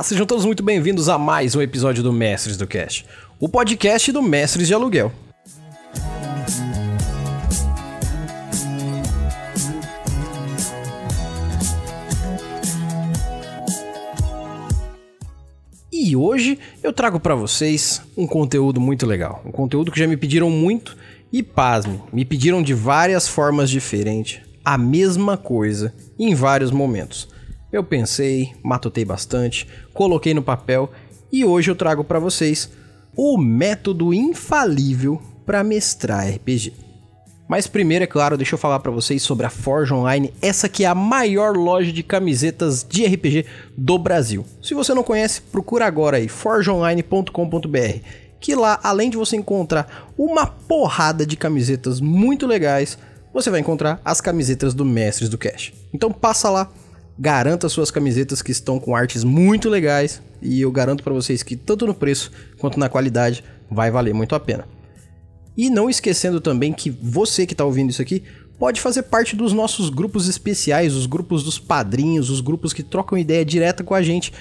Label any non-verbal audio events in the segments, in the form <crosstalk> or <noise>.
Olá! Sejam todos muito bem-vindos a mais um episódio do Mestres do Cast, o podcast do Mestres de Aluguel. E hoje eu trago para vocês um conteúdo muito legal, um conteúdo que já me pediram muito e pasme, me pediram de várias formas diferentes, a mesma coisa em vários momentos. Eu pensei, matutei bastante, coloquei no papel e hoje eu trago para vocês o método infalível para mestrar RPG. Mas primeiro, é claro, deixa eu falar para vocês sobre a Forge Online, essa que é a maior loja de camisetas de RPG do Brasil. Se você não conhece, procura agora aí forgeonline.com.br, que lá, além de você encontrar uma porrada de camisetas muito legais, você vai encontrar as camisetas do Mestres do Cash. Então passa lá, garanta suas camisetas que estão com artes muito legais e eu garanto para vocês que tanto no preço quanto na qualidade vai valer muito a pena. E não esquecendo também que você que está ouvindo isso aqui pode fazer parte dos nossos grupos especiais, os grupos dos padrinhos, os grupos que trocam ideia direta com a gente.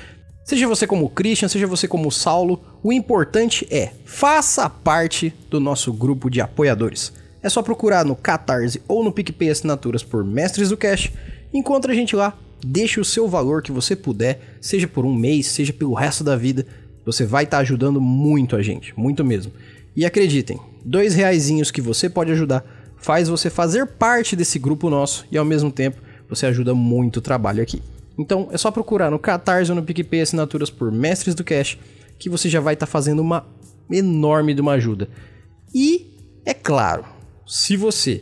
Seja você como Christian, seja você como Saulo, o importante é faça parte do nosso grupo de apoiadores. É só procurar no Catarse ou no PicPay Assinaturas por Mestres do Cash. Encontra a gente lá, Deixe o seu valor que você puder, seja por um mês, seja pelo resto da vida. Você vai estar tá ajudando muito a gente, muito mesmo. E acreditem, dois reaisinhos que você pode ajudar faz você fazer parte desse grupo nosso e ao mesmo tempo você ajuda muito o trabalho aqui. Então é só procurar no Catarse ou no PicPay assinaturas por Mestres do Cash que você já vai estar tá fazendo uma enorme de uma ajuda. E é claro, se você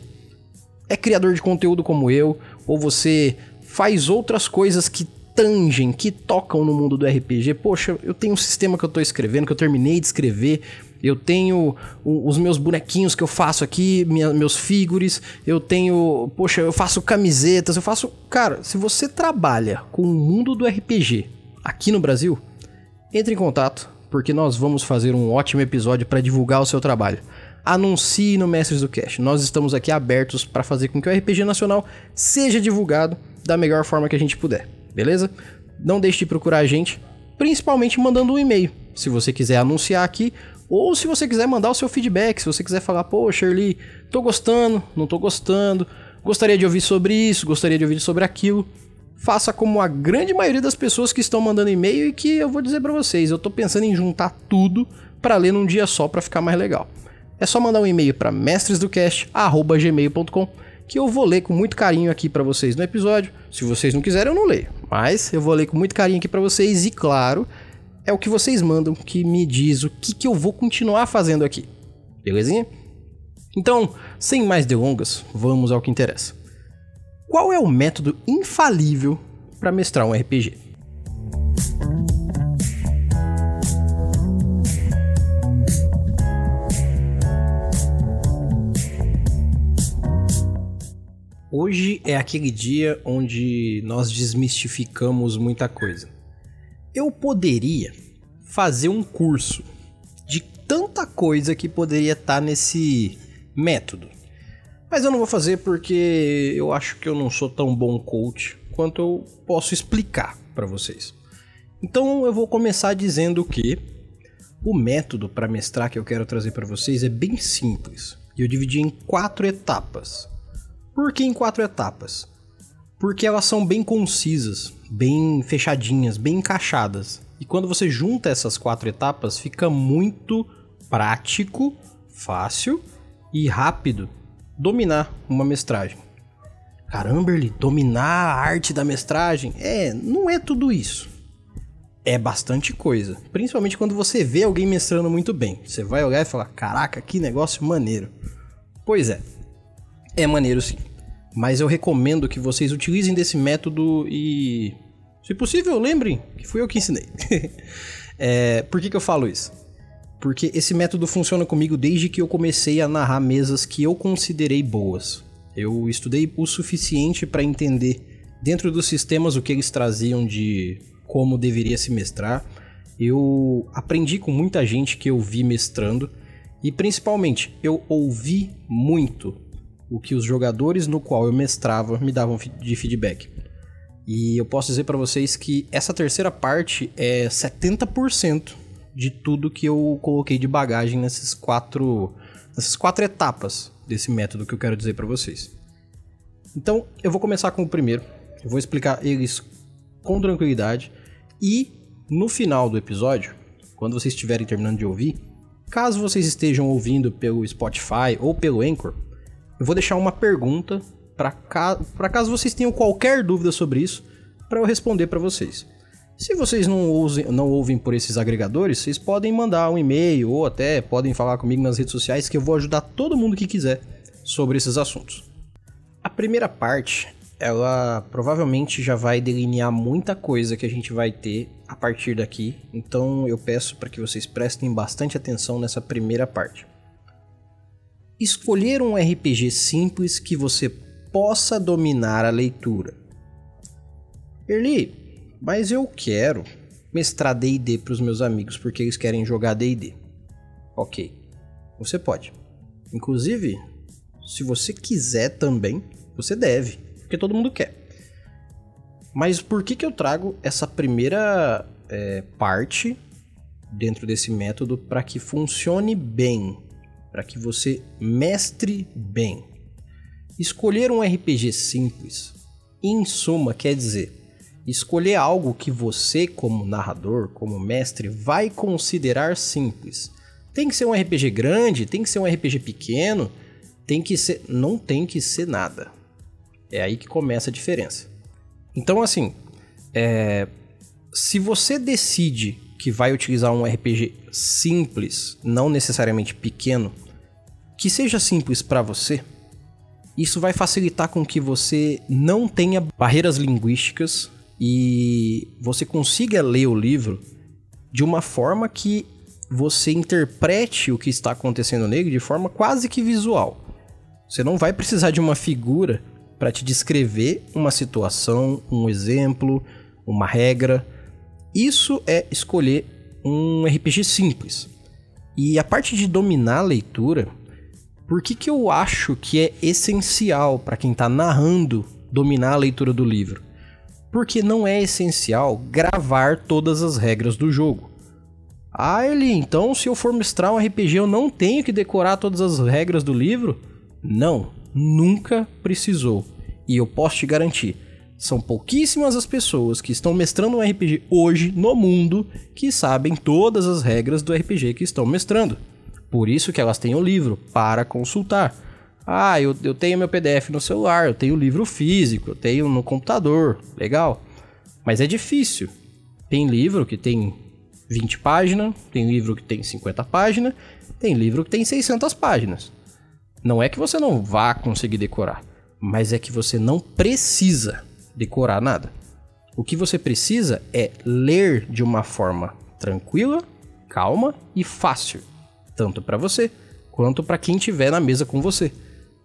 é criador de conteúdo como eu, ou você faz outras coisas que tangem, que tocam no mundo do RPG. Poxa, eu tenho um sistema que eu tô escrevendo, que eu terminei de escrever. Eu tenho os meus bonequinhos que eu faço aqui, minha, meus figures. Eu tenho, poxa, eu faço camisetas, eu faço. Cara, se você trabalha com o mundo do RPG aqui no Brasil, entre em contato, porque nós vamos fazer um ótimo episódio para divulgar o seu trabalho. Anuncie no Mestres do Cash. Nós estamos aqui abertos para fazer com que o RPG nacional seja divulgado da melhor forma que a gente puder, beleza? Não deixe de procurar a gente, principalmente mandando um e-mail, se você quiser anunciar aqui, ou se você quiser mandar o seu feedback, se você quiser falar, pô, Shirley, tô gostando, não tô gostando, gostaria de ouvir sobre isso, gostaria de ouvir sobre aquilo. Faça como a grande maioria das pessoas que estão mandando e-mail e que eu vou dizer para vocês, eu tô pensando em juntar tudo para ler num dia só para ficar mais legal. É só mandar um e-mail para mestresdocast@gmail.com que eu vou ler com muito carinho aqui para vocês no episódio. Se vocês não quiserem, eu não leio, mas eu vou ler com muito carinho aqui para vocês e claro, é o que vocês mandam que me diz o que, que eu vou continuar fazendo aqui. Belezinha? Então, sem mais delongas, vamos ao que interessa. Qual é o método infalível para mestrar um RPG? Hoje é aquele dia onde nós desmistificamos muita coisa. Eu poderia fazer um curso de tanta coisa que poderia estar tá nesse método. Mas eu não vou fazer porque eu acho que eu não sou tão bom coach quanto eu posso explicar para vocês. Então eu vou começar dizendo que o método para mestrar que eu quero trazer para vocês é bem simples. Eu dividi em quatro etapas. Por que em quatro etapas? Porque elas são bem concisas, bem fechadinhas, bem encaixadas. E quando você junta essas quatro etapas, fica muito prático, fácil e rápido dominar uma mestragem. Caramba, ele dominar a arte da mestragem? É, não é tudo isso. É bastante coisa. Principalmente quando você vê alguém mestrando muito bem. Você vai olhar e falar: caraca, que negócio maneiro. Pois é, é maneiro sim. Mas eu recomendo que vocês utilizem desse método e, se possível, lembrem que fui eu que ensinei. <laughs> é, por que, que eu falo isso? Porque esse método funciona comigo desde que eu comecei a narrar mesas que eu considerei boas. Eu estudei o suficiente para entender dentro dos sistemas o que eles traziam de como deveria se mestrar. Eu aprendi com muita gente que eu vi mestrando e principalmente eu ouvi muito o que os jogadores no qual eu mestrava me davam de feedback. E eu posso dizer para vocês que essa terceira parte é 70% de tudo que eu coloquei de bagagem nesses quatro, nessas quatro etapas desse método que eu quero dizer para vocês. Então, eu vou começar com o primeiro. Eu vou explicar eles com tranquilidade e no final do episódio, quando vocês estiverem terminando de ouvir, caso vocês estejam ouvindo pelo Spotify ou pelo Anchor, eu vou deixar uma pergunta para ca... caso vocês tenham qualquer dúvida sobre isso, para eu responder para vocês. Se vocês não, não ouvem por esses agregadores, vocês podem mandar um e-mail ou até podem falar comigo nas redes sociais que eu vou ajudar todo mundo que quiser sobre esses assuntos. A primeira parte, ela provavelmente já vai delinear muita coisa que a gente vai ter a partir daqui, então eu peço para que vocês prestem bastante atenção nessa primeira parte. Escolher um RPG simples que você possa dominar a leitura. Erli, mas eu quero mestrar D&D para os meus amigos porque eles querem jogar D&D. Ok, você pode. Inclusive, se você quiser também, você deve, porque todo mundo quer. Mas por que, que eu trago essa primeira é, parte dentro desse método para que funcione bem, para que você mestre bem? Escolher um RPG simples, em suma, quer dizer escolher algo que você, como narrador, como mestre, vai considerar simples. Tem que ser um RPG grande, tem que ser um RPG pequeno, tem que ser. Não tem que ser nada. É aí que começa a diferença. Então, assim, é, se você decide que vai utilizar um RPG simples, não necessariamente pequeno, que seja simples para você, isso vai facilitar com que você não tenha barreiras linguísticas e você consiga ler o livro de uma forma que você interprete o que está acontecendo nele de forma quase que visual. Você não vai precisar de uma figura para te descrever uma situação, um exemplo, uma regra. Isso é escolher um RPG simples. E a parte de dominar a leitura, por que, que eu acho que é essencial para quem está narrando dominar a leitura do livro? Porque não é essencial gravar todas as regras do jogo. Ah, ele, então se eu for mestrar um RPG eu não tenho que decorar todas as regras do livro? Não, nunca precisou. E eu posso te garantir, são pouquíssimas as pessoas que estão mestrando um RPG hoje no mundo que sabem todas as regras do RPG que estão mestrando. Por isso que elas têm o livro para consultar. Ah, eu, eu tenho meu PDF no celular, eu tenho o livro físico, eu tenho no computador, legal. Mas é difícil. Tem livro que tem 20 páginas, tem livro que tem 50 páginas, tem livro que tem 600 páginas. Não é que você não vá conseguir decorar, mas é que você não precisa decorar nada. O que você precisa é ler de uma forma tranquila, calma e fácil, tanto para você quanto para quem estiver na mesa com você.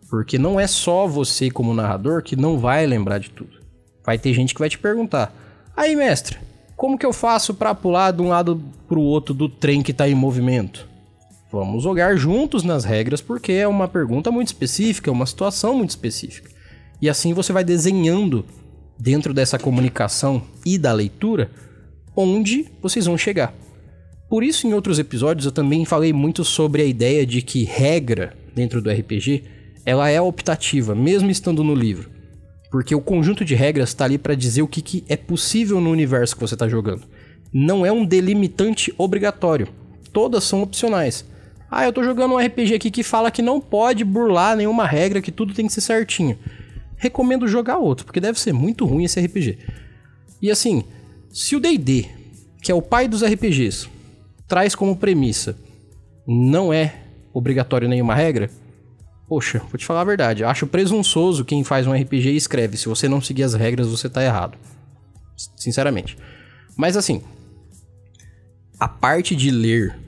Porque não é só você como narrador que não vai lembrar de tudo. Vai ter gente que vai te perguntar: "Aí, mestre, como que eu faço para pular de um lado pro outro do trem que tá em movimento?" Vamos jogar juntos nas regras porque é uma pergunta muito específica, é uma situação muito específica. E assim você vai desenhando dentro dessa comunicação e da leitura onde vocês vão chegar. Por isso, em outros episódios, eu também falei muito sobre a ideia de que regra dentro do RPG ela é optativa, mesmo estando no livro. Porque o conjunto de regras está ali para dizer o que, que é possível no universo que você está jogando. Não é um delimitante obrigatório. Todas são opcionais. Ah, eu tô jogando um RPG aqui que fala que não pode burlar nenhuma regra, que tudo tem que ser certinho. Recomendo jogar outro, porque deve ser muito ruim esse RPG. E assim, se o D&D, que é o pai dos RPGs, traz como premissa não é obrigatório nenhuma regra, poxa, vou te falar a verdade, acho presunçoso quem faz um RPG e escreve, se você não seguir as regras, você tá errado. Sinceramente. Mas assim, a parte de ler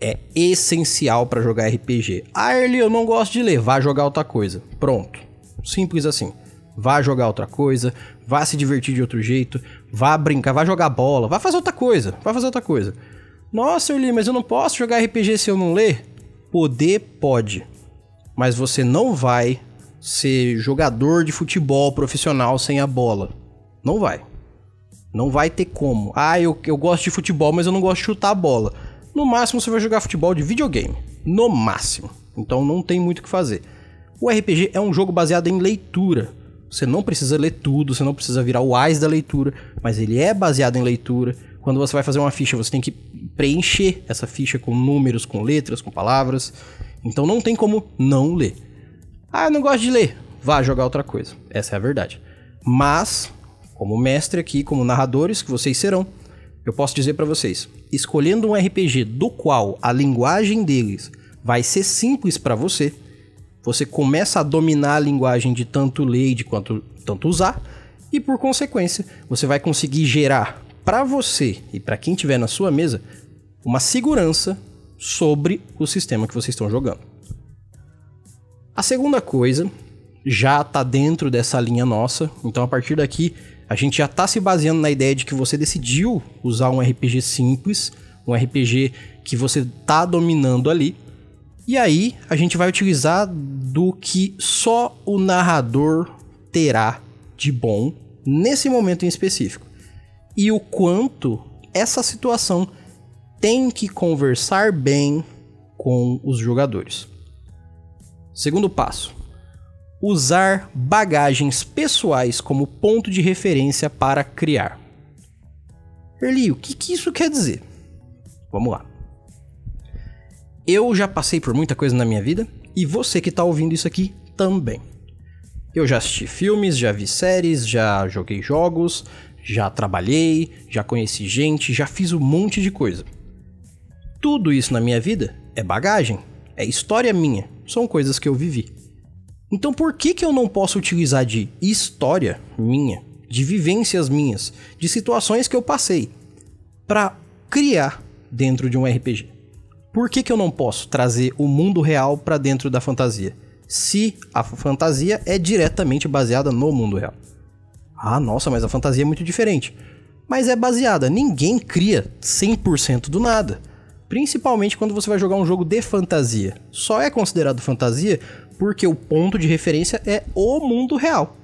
é essencial para jogar RPG. Ah, Erli, eu não gosto de ler, vá jogar outra coisa. Pronto. Simples assim. Vá jogar outra coisa, vá se divertir de outro jeito, vá brincar, vá jogar bola, vá fazer outra coisa, vá fazer outra coisa. Nossa, Erli, mas eu não posso jogar RPG se eu não ler? Poder pode. Mas você não vai ser jogador de futebol profissional sem a bola. Não vai. Não vai ter como. Ah, eu, eu gosto de futebol, mas eu não gosto de chutar a bola. No máximo você vai jogar futebol de videogame. No máximo. Então não tem muito o que fazer. O RPG é um jogo baseado em leitura. Você não precisa ler tudo, você não precisa virar o AIS da leitura, mas ele é baseado em leitura. Quando você vai fazer uma ficha, você tem que preencher essa ficha com números, com letras, com palavras. Então não tem como não ler. Ah, eu não gosto de ler. Vá jogar outra coisa. Essa é a verdade. Mas, como mestre aqui, como narradores que vocês serão, eu posso dizer para vocês, escolhendo um RPG do qual a linguagem deles vai ser simples para você, você começa a dominar a linguagem de tanto ler de quanto tanto usar, e por consequência, você vai conseguir gerar para você e para quem tiver na sua mesa uma segurança sobre o sistema que vocês estão jogando. A segunda coisa já está dentro dessa linha nossa, então a partir daqui a gente já está se baseando na ideia de que você decidiu usar um RPG simples, um RPG que você está dominando ali, e aí a gente vai utilizar do que só o narrador terá de bom nesse momento em específico. E o quanto essa situação tem que conversar bem com os jogadores. Segundo passo: usar bagagens pessoais como ponto de referência para criar. Erli, o que, que isso quer dizer? Vamos lá. Eu já passei por muita coisa na minha vida e você que está ouvindo isso aqui também. Eu já assisti filmes, já vi séries, já joguei jogos, já trabalhei, já conheci gente, já fiz um monte de coisa. Tudo isso na minha vida é bagagem, é história minha, são coisas que eu vivi. Então por que, que eu não posso utilizar de história minha, de vivências minhas, de situações que eu passei, para criar dentro de um RPG? Por que, que eu não posso trazer o mundo real para dentro da fantasia? Se a fantasia é diretamente baseada no mundo real. Ah, nossa, mas a fantasia é muito diferente. Mas é baseada, ninguém cria 100% do nada. Principalmente quando você vai jogar um jogo de fantasia. Só é considerado fantasia porque o ponto de referência é o mundo real.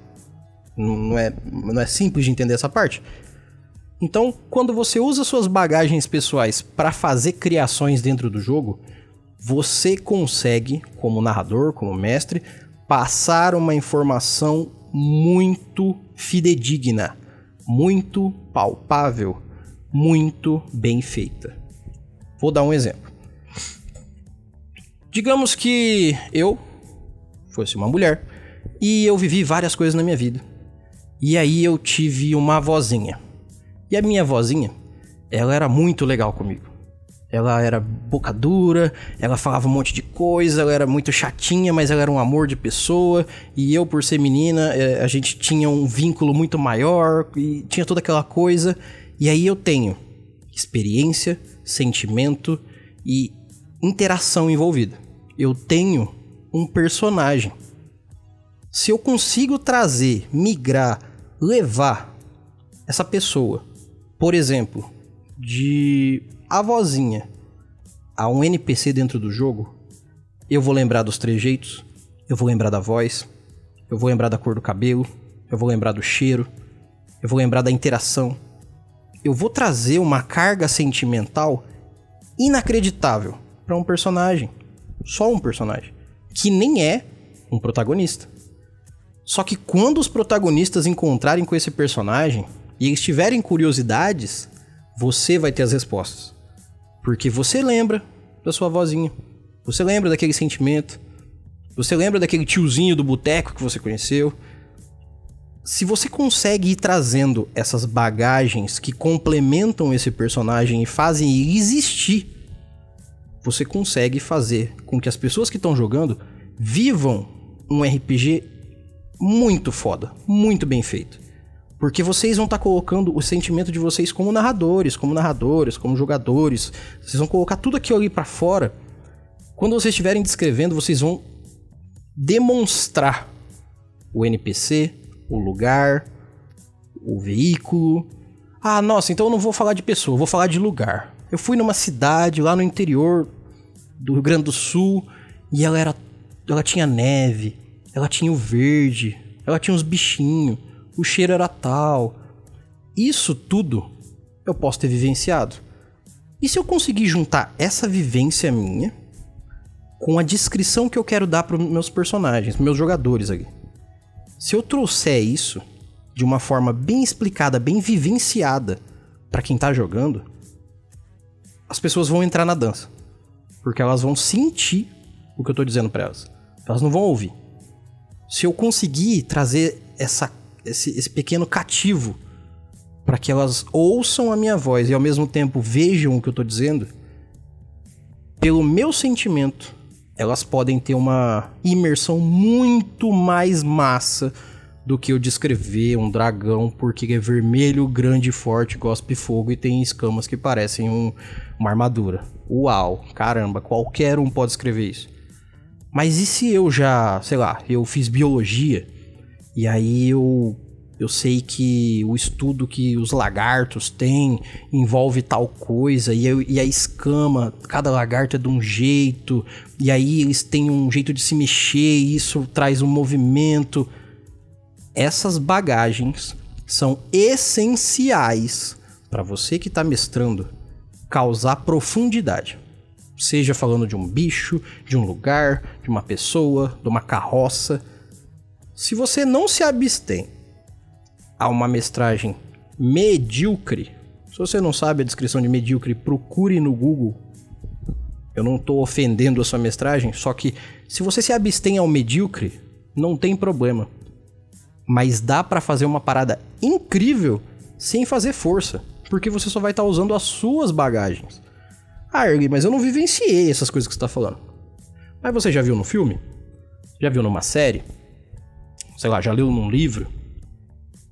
Não é, não é simples de entender essa parte? Então, quando você usa suas bagagens pessoais para fazer criações dentro do jogo, você consegue, como narrador, como mestre, passar uma informação muito fidedigna, muito palpável, muito bem feita. Vou dar um exemplo. Digamos que eu fosse uma mulher e eu vivi várias coisas na minha vida. E aí eu tive uma vozinha e a minha vozinha, ela era muito legal comigo. Ela era boca dura, ela falava um monte de coisa, ela era muito chatinha, mas ela era um amor de pessoa. E eu, por ser menina, é, a gente tinha um vínculo muito maior e tinha toda aquela coisa. E aí eu tenho experiência, sentimento e interação envolvida. Eu tenho um personagem. Se eu consigo trazer, migrar, levar essa pessoa por exemplo, de a vozinha a um NPC dentro do jogo, eu vou lembrar dos trejeitos, eu vou lembrar da voz, eu vou lembrar da cor do cabelo, eu vou lembrar do cheiro, eu vou lembrar da interação. Eu vou trazer uma carga sentimental inacreditável para um personagem, só um personagem, que nem é um protagonista. Só que quando os protagonistas encontrarem com esse personagem, e eles tiverem curiosidades, você vai ter as respostas. Porque você lembra da sua vozinha. Você lembra daquele sentimento. Você lembra daquele tiozinho do boteco que você conheceu. Se você consegue ir trazendo essas bagagens que complementam esse personagem e fazem ele existir, você consegue fazer com que as pessoas que estão jogando vivam um RPG muito foda, muito bem feito. Porque vocês vão estar tá colocando o sentimento de vocês como narradores, como narradoras, como jogadores. Vocês vão colocar tudo aquilo ali para fora. Quando vocês estiverem descrevendo, vocês vão demonstrar o NPC, o lugar, o veículo. Ah, nossa, então eu não vou falar de pessoa, vou falar de lugar. Eu fui numa cidade lá no interior do Rio Grande do Sul e ela era ela tinha neve, ela tinha o verde, ela tinha uns bichinhos o cheiro era tal, Isso tudo eu posso ter vivenciado. E se eu conseguir juntar essa vivência minha com a descrição que eu quero dar para meus personagens, meus jogadores aqui? Se eu trouxer isso de uma forma bem explicada, bem vivenciada para quem tá jogando, as pessoas vão entrar na dança. Porque elas vão sentir o que eu tô dizendo para elas. Elas não vão ouvir. Se eu conseguir trazer essa, esse, esse pequeno cativo para que elas ouçam a minha voz e ao mesmo tempo vejam o que eu tô dizendo, pelo meu sentimento, elas podem ter uma imersão muito mais massa do que eu descrever um dragão porque é vermelho, grande, forte, gospe fogo e tem escamas que parecem um, uma armadura. Uau, caramba, qualquer um pode escrever isso. Mas e se eu já, sei lá, eu fiz biologia e aí eu eu sei que o estudo que os lagartos têm envolve tal coisa, e, eu, e, a escama, cada lagarto é de um jeito, e aí eles têm um jeito de se mexer, e isso traz um movimento essas bagagens são essenciais para você que está mestrando causar profundidade. Seja falando de um bicho, de um lugar, de uma pessoa, de uma carroça. Se você não se abstém a uma mestragem medíocre, se você não sabe a descrição de medíocre, procure no Google. Eu não estou ofendendo a sua mestragem, só que se você se abstém ao medíocre, não tem problema mas dá para fazer uma parada incrível sem fazer força, porque você só vai estar tá usando as suas bagagens. Ah, Ergui, mas eu não vivenciei essas coisas que você tá falando. Mas você já viu no filme? Já viu numa série? Sei lá, já leu num livro?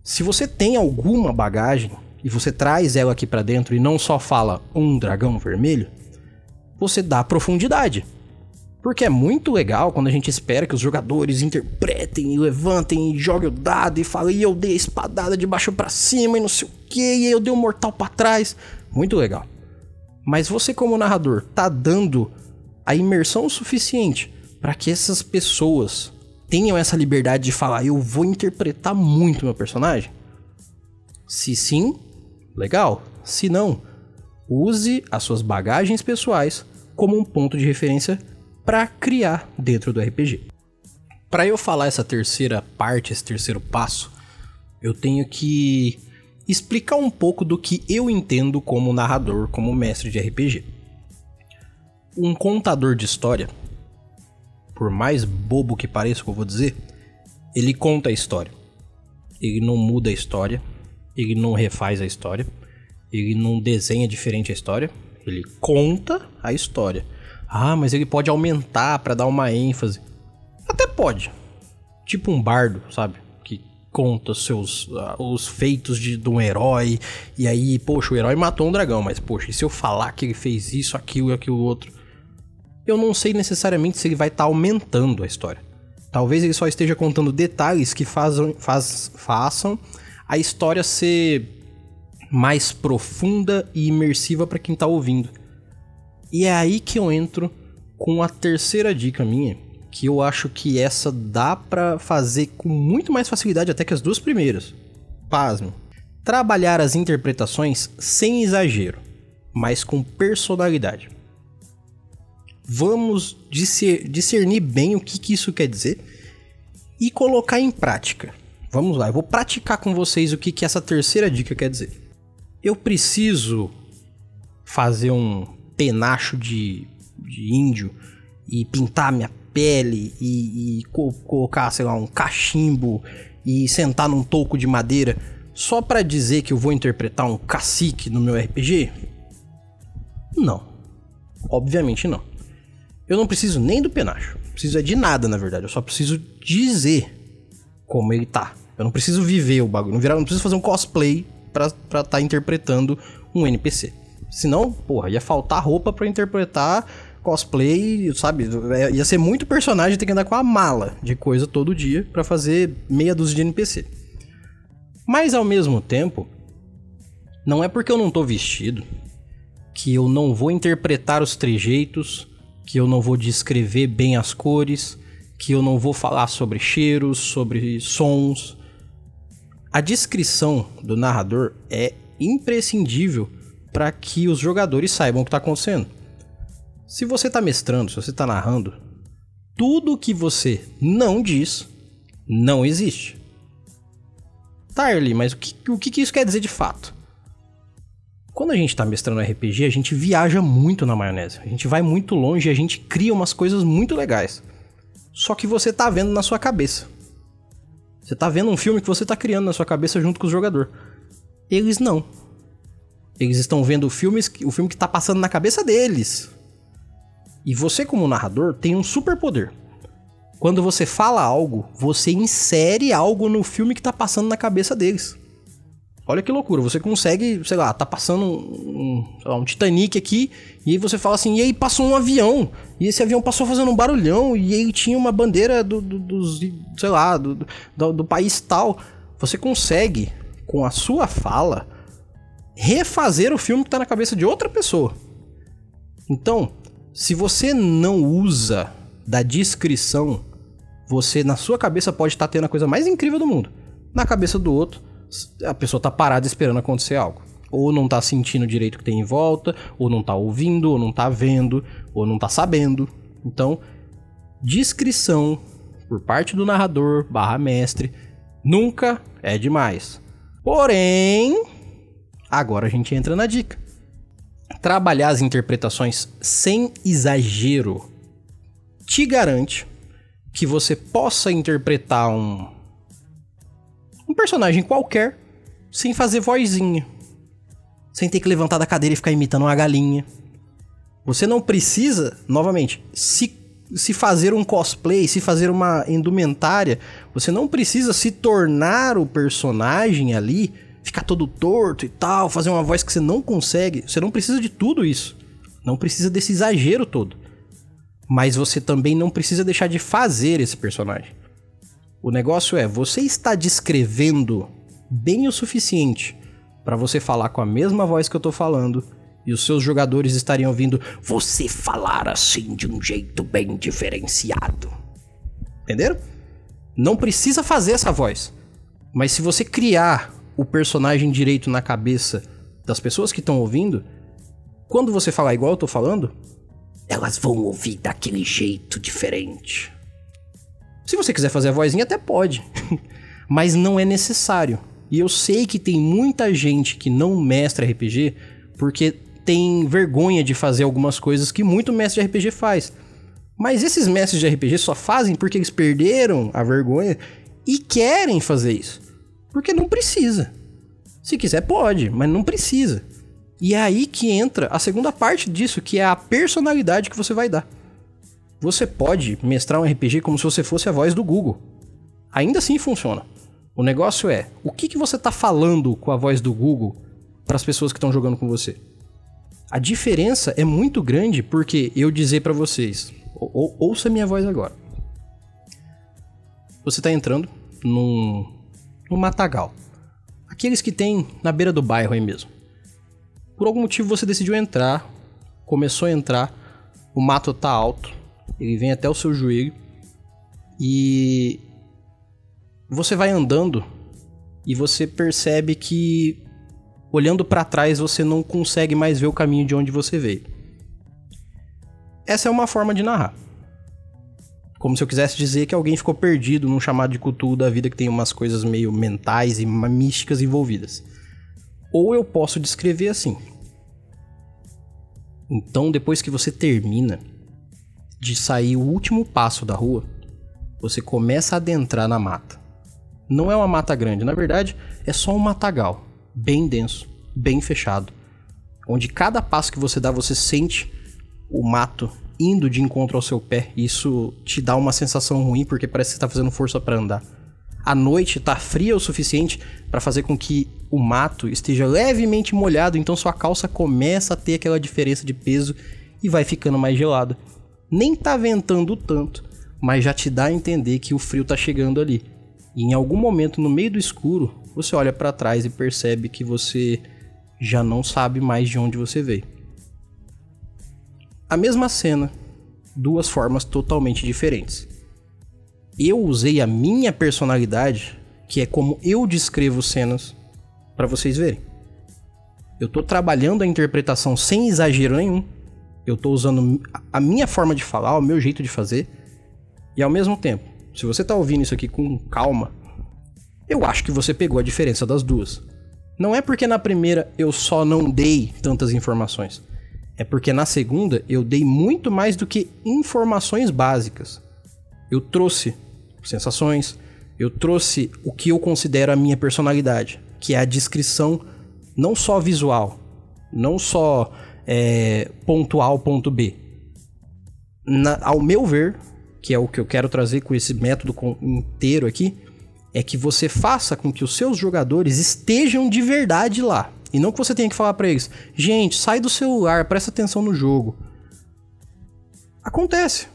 Se você tem alguma bagagem e você traz ela aqui para dentro e não só fala um dragão vermelho, você dá profundidade. Porque é muito legal quando a gente espera que os jogadores interpretem e levantem e joguem o dado e falem, e eu dei a espadada de baixo para cima e não sei o que, e eu dei o um mortal para trás. Muito legal. Mas você, como narrador, tá dando a imersão suficiente para que essas pessoas tenham essa liberdade de falar, eu vou interpretar muito meu personagem? Se sim, legal. Se não, use as suas bagagens pessoais como um ponto de referência para criar dentro do RPG. Para eu falar essa terceira parte, esse terceiro passo, eu tenho que explicar um pouco do que eu entendo como narrador, como mestre de RPG. Um contador de história, por mais bobo que pareça que eu vou dizer, ele conta a história. Ele não muda a história, ele não refaz a história, ele não desenha diferente a história, ele conta a história. Ah, mas ele pode aumentar para dar uma ênfase. Até pode. Tipo um bardo, sabe? Que conta seus uh, os feitos de, de, um herói. E aí, poxa, o herói matou um dragão, mas poxa, e se eu falar que ele fez isso, aquilo e aquilo outro? Eu não sei necessariamente se ele vai estar tá aumentando a história. Talvez ele só esteja contando detalhes que fazam, faz, façam a história ser mais profunda e imersiva para quem tá ouvindo. E é aí que eu entro com a terceira dica minha, que eu acho que essa dá para fazer com muito mais facilidade até que as duas primeiras. Pasmo. Trabalhar as interpretações sem exagero, mas com personalidade. Vamos discernir bem o que, que isso quer dizer e colocar em prática. Vamos lá, eu vou praticar com vocês o que, que essa terceira dica quer dizer. Eu preciso fazer um penacho de, de índio e pintar minha pele e, e co colocar, sei lá, um cachimbo e sentar num toco de madeira só para dizer que eu vou interpretar um cacique no meu RPG? Não. Obviamente não. Eu não preciso nem do penacho. Não preciso é de nada, na verdade. Eu só preciso dizer como ele tá. Eu não preciso viver o bagulho. Não, virar, não preciso fazer um cosplay pra estar tá interpretando um NPC. Senão, porra, ia faltar roupa para interpretar cosplay, sabe? É, ia ser muito personagem ter que andar com a mala de coisa todo dia para fazer meia dúzia de NPC. Mas ao mesmo tempo, não é porque eu não tô vestido que eu não vou interpretar os trejeitos, que eu não vou descrever bem as cores, que eu não vou falar sobre cheiros, sobre sons. A descrição do narrador é imprescindível para que os jogadores saibam o que está acontecendo. Se você está mestrando, se você está narrando, tudo que você não diz não existe. Tá, mas o que, o que isso quer dizer de fato? Quando a gente tá mestrando RPG, a gente viaja muito na maionese. A gente vai muito longe e a gente cria umas coisas muito legais. Só que você tá vendo na sua cabeça. Você tá vendo um filme que você tá criando na sua cabeça junto com o jogador. Eles não. Eles estão vendo o filme, o filme que tá passando na cabeça deles. E você, como narrador, tem um superpoder. Quando você fala algo, você insere algo no filme que tá passando na cabeça deles. Olha que loucura, você consegue, sei lá, tá passando um, um Titanic aqui, e aí você fala assim, e aí passou um avião, e esse avião passou fazendo um barulhão, e aí tinha uma bandeira do, do dos, sei lá, do, do, do país tal. Você consegue, com a sua fala, refazer o filme que tá na cabeça de outra pessoa. Então, se você não usa da descrição, você na sua cabeça pode estar tá tendo a coisa mais incrível do mundo. Na cabeça do outro, a pessoa tá parada esperando acontecer algo. Ou não tá sentindo direito o que tem em volta, ou não tá ouvindo, ou não tá vendo, ou não tá sabendo. Então, descrição por parte do narrador barra mestre nunca é demais. Porém, agora a gente entra na dica. Trabalhar as interpretações sem exagero te garante que você possa interpretar um um personagem qualquer sem fazer vozinha. Sem ter que levantar da cadeira e ficar imitando uma galinha. Você não precisa, novamente, se, se fazer um cosplay, se fazer uma indumentária, você não precisa se tornar o personagem ali, ficar todo torto e tal, fazer uma voz que você não consegue. Você não precisa de tudo isso. Não precisa desse exagero todo. Mas você também não precisa deixar de fazer esse personagem. O negócio é, você está descrevendo bem o suficiente para você falar com a mesma voz que eu tô falando e os seus jogadores estariam ouvindo você falar assim de um jeito bem diferenciado. Entenderam? Não precisa fazer essa voz. Mas se você criar o personagem direito na cabeça das pessoas que estão ouvindo, quando você falar igual eu tô falando, elas vão ouvir daquele jeito diferente. Se você quiser fazer a vozinha, até pode. <laughs> Mas não é necessário. E eu sei que tem muita gente que não mestra RPG porque tem vergonha de fazer algumas coisas que muito mestre de RPG faz. Mas esses mestres de RPG só fazem porque eles perderam a vergonha e querem fazer isso. Porque não precisa. Se quiser, pode, mas não precisa. E é aí que entra a segunda parte disso, que é a personalidade que você vai dar. Você pode mestrar um RPG como se você fosse a voz do Google. Ainda assim funciona. O negócio é, o que, que você está falando com a voz do Google para as pessoas que estão jogando com você? A diferença é muito grande porque eu dizer para vocês, ou, ouça minha voz agora. Você está entrando num, num matagal. Aqueles que tem na beira do bairro aí mesmo. Por algum motivo você decidiu entrar, começou a entrar, o mato tá alto, ele vem até o seu joelho e você vai andando e você percebe que olhando para trás você não consegue mais ver o caminho de onde você veio. Essa é uma forma de narrar. Como se eu quisesse dizer que alguém ficou perdido num chamado de cultura da vida que tem umas coisas meio mentais e místicas envolvidas. Ou eu posso descrever assim. Então, depois que você termina, de sair o último passo da rua, você começa a adentrar na mata. Não é uma mata grande, na verdade, é só um matagal, bem denso, bem fechado, onde cada passo que você dá você sente o mato indo de encontro ao seu pé. Isso te dá uma sensação ruim porque parece que está fazendo força para andar. A noite está fria o suficiente para fazer com que o mato esteja levemente molhado, então sua calça começa a ter aquela diferença de peso e vai ficando mais gelada nem tá ventando tanto, mas já te dá a entender que o frio tá chegando ali. E em algum momento no meio do escuro, você olha para trás e percebe que você já não sabe mais de onde você veio. A mesma cena, duas formas totalmente diferentes. Eu usei a minha personalidade, que é como eu descrevo cenas para vocês verem. Eu tô trabalhando a interpretação sem exagero nenhum. Eu tô usando a minha forma de falar, o meu jeito de fazer. E ao mesmo tempo, se você tá ouvindo isso aqui com calma, eu acho que você pegou a diferença das duas. Não é porque na primeira eu só não dei tantas informações. É porque na segunda eu dei muito mais do que informações básicas. Eu trouxe sensações, eu trouxe o que eu considero a minha personalidade, que é a descrição não só visual, não só é, ponto A ao ponto B. Na, ao meu ver, que é o que eu quero trazer com esse método inteiro aqui, é que você faça com que os seus jogadores estejam de verdade lá. E não que você tenha que falar para eles, gente, sai do celular, presta atenção no jogo. Acontece.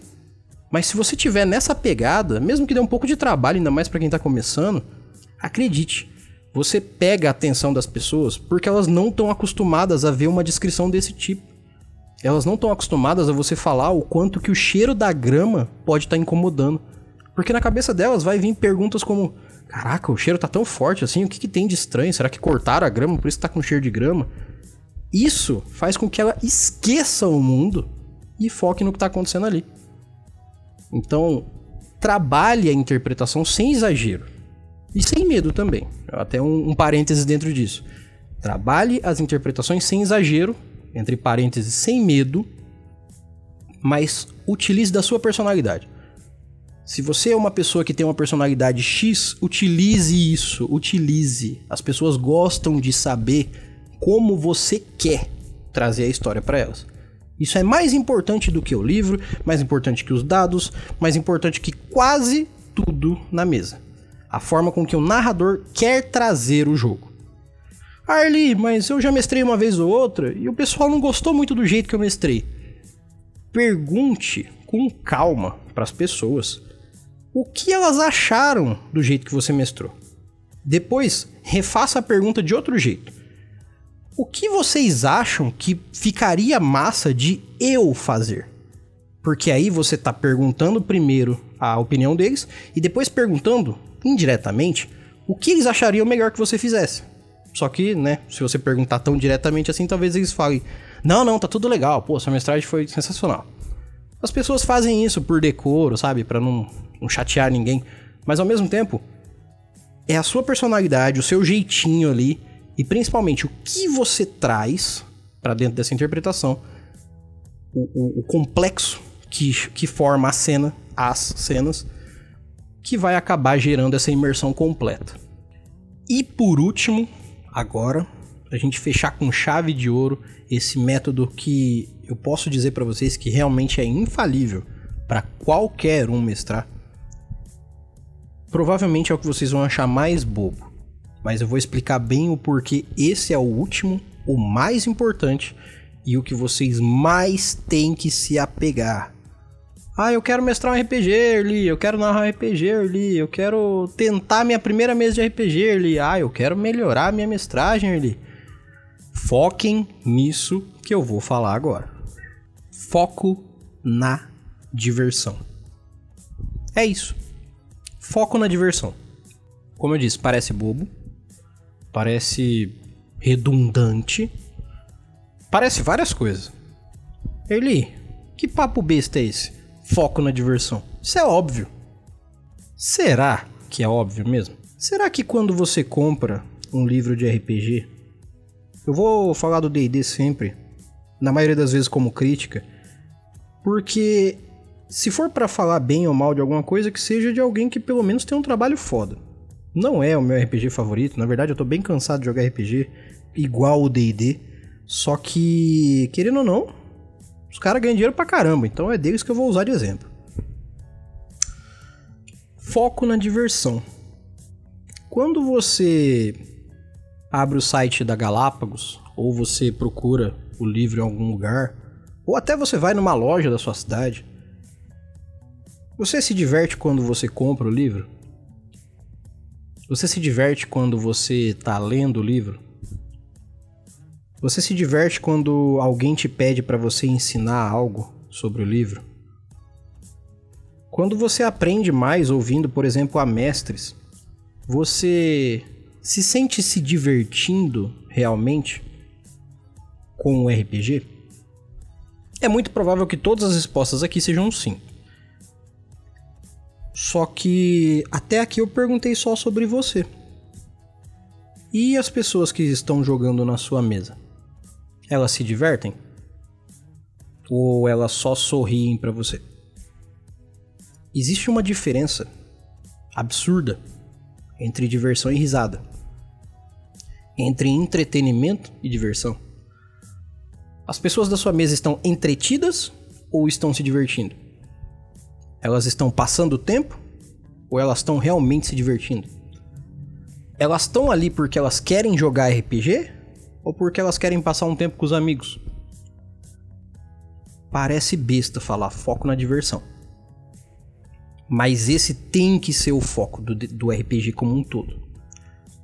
Mas se você tiver nessa pegada, mesmo que dê um pouco de trabalho, ainda mais para quem tá começando, acredite, você pega a atenção das pessoas porque elas não estão acostumadas a ver uma descrição desse tipo. Elas não estão acostumadas a você falar o quanto que o cheiro da grama pode estar tá incomodando. Porque na cabeça delas vai vir perguntas como: Caraca, o cheiro tá tão forte assim, o que, que tem de estranho? Será que cortaram a grama, por isso tá com cheiro de grama? Isso faz com que ela esqueça o mundo e foque no que tá acontecendo ali. Então, trabalhe a interpretação sem exagero. E sem medo também. Até um, um parêntese dentro disso. Trabalhe as interpretações sem exagero, entre parênteses, sem medo, mas utilize da sua personalidade. Se você é uma pessoa que tem uma personalidade X, utilize isso, utilize. As pessoas gostam de saber como você quer trazer a história para elas. Isso é mais importante do que o livro, mais importante que os dados, mais importante que quase tudo na mesa. A forma com que o narrador quer trazer o jogo. Arli, mas eu já mestrei uma vez ou outra e o pessoal não gostou muito do jeito que eu mestrei. Pergunte com calma para as pessoas o que elas acharam do jeito que você mestrou. Depois, refaça a pergunta de outro jeito. O que vocês acham que ficaria massa de eu fazer? Porque aí você tá perguntando primeiro a opinião deles e depois perguntando indiretamente o que eles achariam melhor que você fizesse. Só que, né, se você perguntar tão diretamente assim, talvez eles falem: "Não, não, tá tudo legal. Pô, sua mestragem foi sensacional". As pessoas fazem isso por decoro, sabe, para não, não chatear ninguém, mas ao mesmo tempo é a sua personalidade, o seu jeitinho ali e principalmente o que você traz para dentro dessa interpretação, o, o, o, complexo que, que forma a cena, as cenas, que vai acabar gerando essa imersão completa. E por último, agora, a gente fechar com chave de ouro esse método que eu posso dizer para vocês que realmente é infalível para qualquer um mestrar. Provavelmente é o que vocês vão achar mais bobo mas eu vou explicar bem o porquê esse é o último, o mais importante e o que vocês mais têm que se apegar. Ah, eu quero mestrar um RPG, Erli, eu quero narrar um RPG, Erli, eu quero tentar minha primeira mesa de RPG, Erli. Ah, eu quero melhorar minha mestragem, Erli. Foquem nisso que eu vou falar agora. Foco na diversão. É isso. Foco na diversão. Como eu disse, parece bobo, parece redundante, parece várias coisas. Eli, que papo besta é esse? Foco na diversão. Isso é óbvio. Será que é óbvio mesmo? Será que quando você compra um livro de RPG, eu vou falar do D&D sempre, na maioria das vezes como crítica, porque se for para falar bem ou mal de alguma coisa, que seja de alguém que pelo menos tem um trabalho foda. Não é o meu RPG favorito, na verdade eu tô bem cansado de jogar RPG igual o D&D, só que, querendo ou não, os caras ganham dinheiro pra caramba, então é deles que eu vou usar de exemplo. Foco na diversão. Quando você abre o site da Galápagos, ou você procura o livro em algum lugar, ou até você vai numa loja da sua cidade, você se diverte quando você compra o livro? Você se diverte quando você está lendo o livro? Você se diverte quando alguém te pede para você ensinar algo sobre o livro? Quando você aprende mais ouvindo, por exemplo, a mestres, Você se sente se divertindo realmente com o RPG? É muito provável que todas as respostas aqui sejam sim. Só que até aqui eu perguntei só sobre você. E as pessoas que estão jogando na sua mesa? Elas se divertem? Ou elas só sorriem para você? Existe uma diferença absurda entre diversão e risada. Entre entretenimento e diversão. As pessoas da sua mesa estão entretidas ou estão se divertindo? Elas estão passando o tempo ou elas estão realmente se divertindo? Elas estão ali porque elas querem jogar RPG ou porque elas querem passar um tempo com os amigos? Parece besta falar foco na diversão. Mas esse tem que ser o foco do, do RPG como um todo.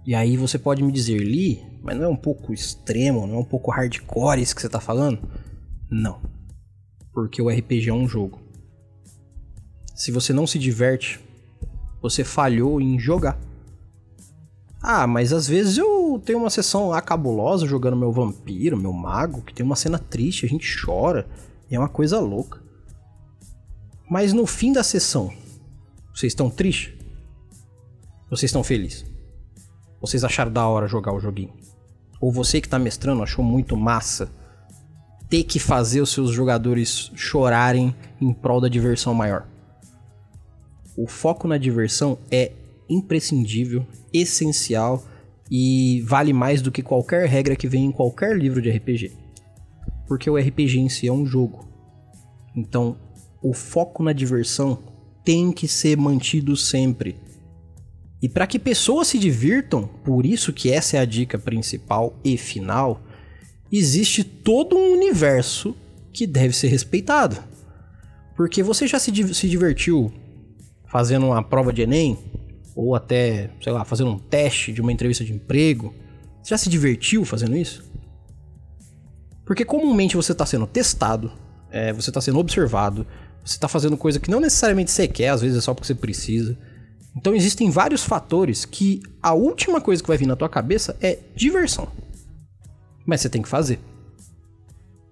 E aí você pode me dizer, Lee, mas não é um pouco extremo, não é um pouco hardcore isso que você tá falando? Não. Porque o RPG é um jogo. Se você não se diverte, você falhou em jogar. Ah, mas às vezes eu tenho uma sessão lá cabulosa jogando meu vampiro, meu mago, que tem uma cena triste, a gente chora, e é uma coisa louca. Mas no fim da sessão, vocês estão tristes? Vocês estão felizes? Vocês acharam da hora jogar o joguinho? Ou você que tá mestrando achou muito massa ter que fazer os seus jogadores chorarem em prol da diversão maior? O foco na diversão é imprescindível, essencial e vale mais do que qualquer regra que vem em qualquer livro de RPG. Porque o RPG em si é um jogo. Então, o foco na diversão tem que ser mantido sempre. E para que pessoas se divirtam, por isso que essa é a dica principal e final, existe todo um universo que deve ser respeitado. Porque você já se, se divertiu fazendo uma prova de Enem, ou até, sei lá, fazendo um teste de uma entrevista de emprego, você já se divertiu fazendo isso? Porque comumente você está sendo testado, é, você está sendo observado, você está fazendo coisa que não necessariamente você quer, às vezes é só porque você precisa. Então existem vários fatores que a última coisa que vai vir na tua cabeça é diversão. Mas você tem que fazer.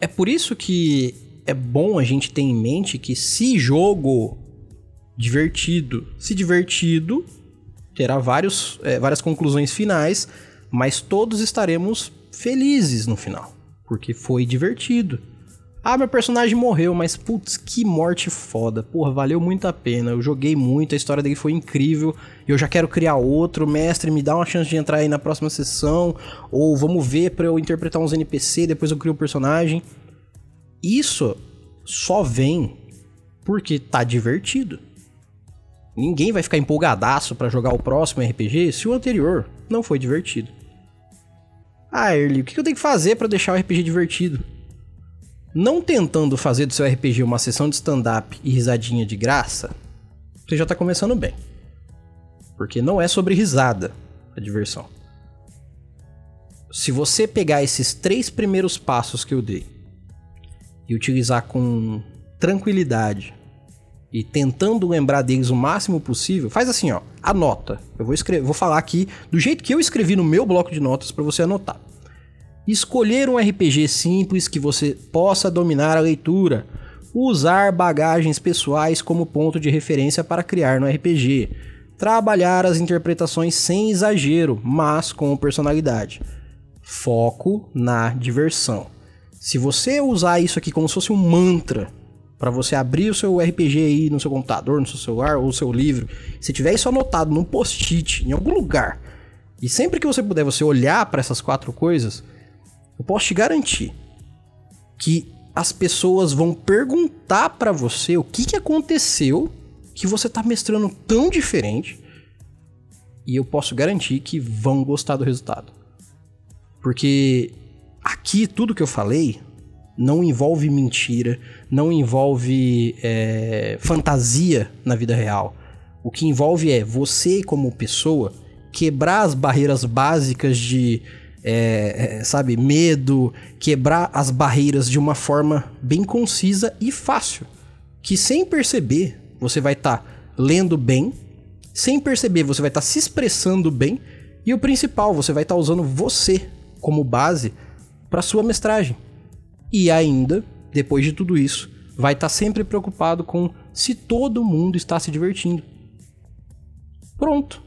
É por isso que é bom a gente ter em mente que se jogo divertido. Se divertido, terá vários, é, várias conclusões finais, mas todos estaremos felizes no final, porque foi divertido. Ah, meu personagem morreu, mas putz, que morte foda. Porra, valeu muito a pena. Eu joguei muito, a história dele foi incrível. Eu já quero criar outro. Mestre, me dá uma chance de entrar aí na próxima sessão. Ou vamos ver pra eu interpretar uns NPC, depois eu crio o um personagem. Isso só vem porque tá divertido. Ninguém vai ficar empolgadaço para jogar o próximo RPG se o anterior não foi divertido. Ah, Erly, o que eu tenho que fazer para deixar o RPG divertido? Não tentando fazer do seu RPG uma sessão de stand-up e risadinha de graça, você já tá começando bem. Porque não é sobre risada a diversão. Se você pegar esses três primeiros passos que eu dei e utilizar com tranquilidade e tentando lembrar deles o máximo possível, faz assim, ó, anota. Eu vou escrever, vou falar aqui do jeito que eu escrevi no meu bloco de notas para você anotar. Escolher um RPG simples que você possa dominar a leitura. Usar bagagens pessoais como ponto de referência para criar no RPG. Trabalhar as interpretações sem exagero, mas com personalidade. Foco na diversão. Se você usar isso aqui como se fosse um mantra para você abrir o seu RPG aí no seu computador, no seu celular ou no seu livro, se tiver isso anotado num post-it em algum lugar, e sempre que você puder você olhar para essas quatro coisas, eu posso te garantir que as pessoas vão perguntar para você o que, que aconteceu que você tá mestrando tão diferente. E eu posso garantir que vão gostar do resultado. Porque aqui tudo que eu falei não envolve mentira, não envolve é, fantasia na vida real. O que envolve é você, como pessoa, quebrar as barreiras básicas de, é, é, sabe, medo, quebrar as barreiras de uma forma bem concisa e fácil. Que sem perceber, você vai estar tá lendo bem, Sem perceber, você vai estar tá se expressando bem e o principal, você vai estar tá usando você como base para sua mestragem. E ainda, depois de tudo isso, vai estar tá sempre preocupado com se todo mundo está se divertindo. Pronto.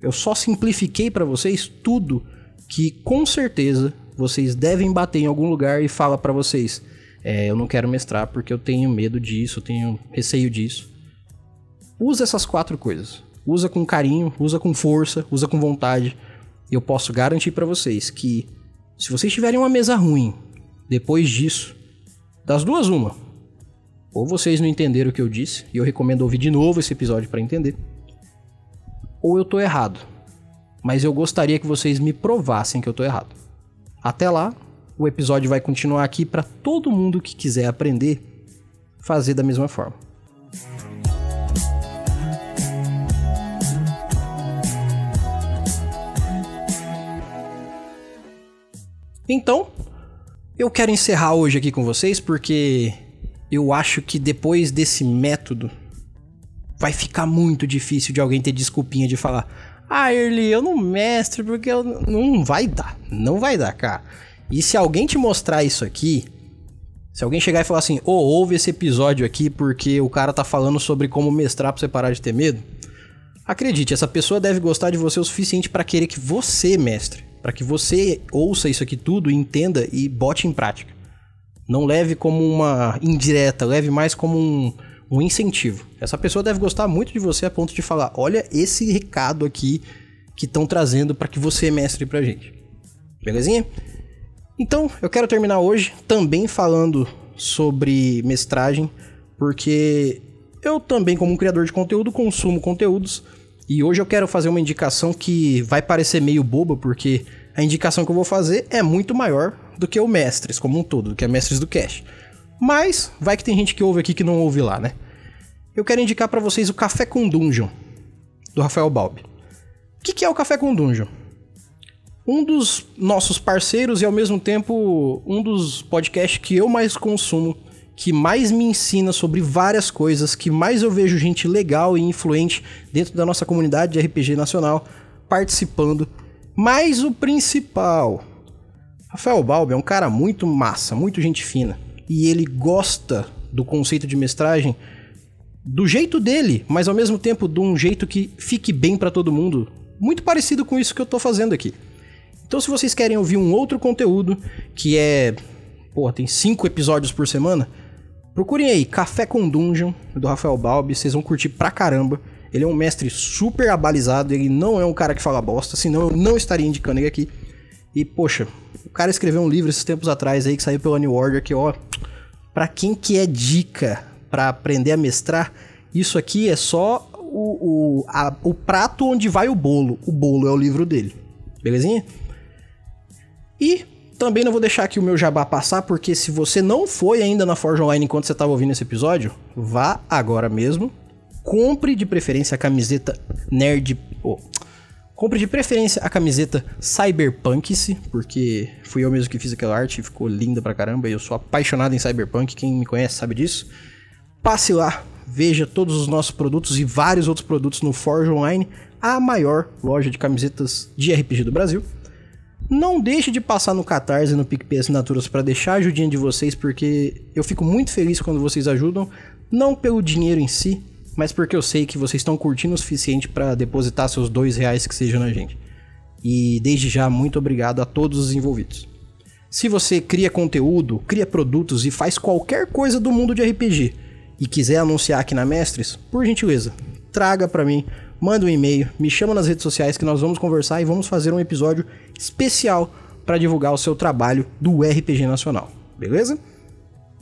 Eu só simplifiquei para vocês tudo que com certeza vocês devem bater em algum lugar e fala para vocês: é, eu não quero mestrar porque eu tenho medo disso, eu tenho receio disso. Usa essas quatro coisas. Usa com carinho, usa com força, usa com vontade. Eu posso garantir para vocês que se vocês tiverem uma mesa ruim depois disso, das duas uma, ou vocês não entenderam o que eu disse e eu recomendo ouvir de novo esse episódio para entender, ou eu tô errado. Mas eu gostaria que vocês me provassem que eu tô errado. Até lá, o episódio vai continuar aqui para todo mundo que quiser aprender fazer da mesma forma. Então, eu quero encerrar hoje aqui com vocês porque eu acho que depois desse método vai ficar muito difícil de alguém ter desculpinha de falar: "Ah, Early, eu não mestre porque eu não vai dar, não vai dar, cara". E se alguém te mostrar isso aqui, se alguém chegar e falar assim: "Ô, oh, ouve esse episódio aqui porque o cara tá falando sobre como mestrar para você parar de ter medo", acredite, essa pessoa deve gostar de você o suficiente para querer que você mestre para que você ouça isso aqui tudo, entenda e bote em prática. Não leve como uma indireta, leve mais como um, um incentivo. Essa pessoa deve gostar muito de você a ponto de falar: olha esse recado aqui que estão trazendo para que você mestre pra gente. Belezinha? Então, eu quero terminar hoje também falando sobre mestragem, porque eu também, como um criador de conteúdo, consumo conteúdos e hoje eu quero fazer uma indicação que vai parecer meio boba, porque a indicação que eu vou fazer é muito maior do que o Mestres como um todo, do que a Mestres do Cash. Mas vai que tem gente que ouve aqui que não ouve lá, né? Eu quero indicar para vocês o Café com Dungeon, do Rafael Balbi. O que, que é o Café com Dungeon? Um dos nossos parceiros e ao mesmo tempo um dos podcasts que eu mais consumo que mais me ensina sobre várias coisas, que mais eu vejo gente legal e influente dentro da nossa comunidade de RPG nacional participando. Mas o principal, Rafael Balbi é um cara muito massa, muito gente fina, e ele gosta do conceito de mestragem do jeito dele, mas ao mesmo tempo de um jeito que fique bem para todo mundo, muito parecido com isso que eu tô fazendo aqui. Então, se vocês querem ouvir um outro conteúdo que é, pô, tem cinco episódios por semana, Procurem aí Café com Dungeon, do Rafael Balbi, vocês vão curtir pra caramba. Ele é um mestre super abalizado, ele não é um cara que fala bosta, senão eu não estaria indicando ele aqui. E, poxa, o cara escreveu um livro esses tempos atrás aí que saiu pela New Order, que, ó, pra quem que é dica para aprender a mestrar, isso aqui é só o, o, a, o prato onde vai o bolo. O bolo é o livro dele. Belezinha? E também não vou deixar aqui o meu jabá passar, porque se você não foi ainda na Forge Online enquanto você estava ouvindo esse episódio, vá agora mesmo. Compre de preferência a camiseta Nerd. Oh, compre de preferência a camiseta Cyberpunk-se, porque fui eu mesmo que fiz aquela arte, ficou linda pra caramba e eu sou apaixonado em Cyberpunk, quem me conhece sabe disso. Passe lá, veja todos os nossos produtos e vários outros produtos no Forge Online, a maior loja de camisetas de RPG do Brasil. Não deixe de passar no Catarse e no PicPay Assinaturas para deixar a ajudinha de vocês, porque eu fico muito feliz quando vocês ajudam, não pelo dinheiro em si, mas porque eu sei que vocês estão curtindo o suficiente para depositar seus dois reais que sejam na gente. E desde já, muito obrigado a todos os envolvidos. Se você cria conteúdo, cria produtos e faz qualquer coisa do mundo de RPG e quiser anunciar aqui na Mestres, por gentileza, traga para mim manda um e-mail, me chama nas redes sociais que nós vamos conversar e vamos fazer um episódio especial para divulgar o seu trabalho do RPG Nacional, beleza?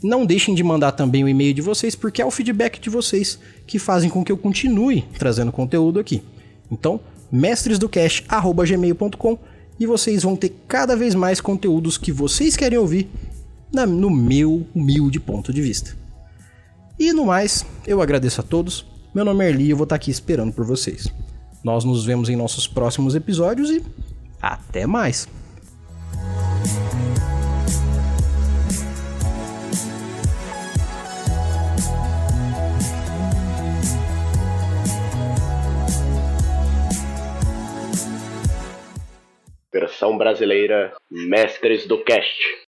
Não deixem de mandar também o e-mail de vocês, porque é o feedback de vocês que fazem com que eu continue trazendo conteúdo aqui. Então, mestresdocast@gmail.com e vocês vão ter cada vez mais conteúdos que vocês querem ouvir na, no meu humilde ponto de vista. E no mais, eu agradeço a todos. Meu nome é Erli e eu vou estar aqui esperando por vocês. Nós nos vemos em nossos próximos episódios e até mais! Versão brasileira Mestres do Cast.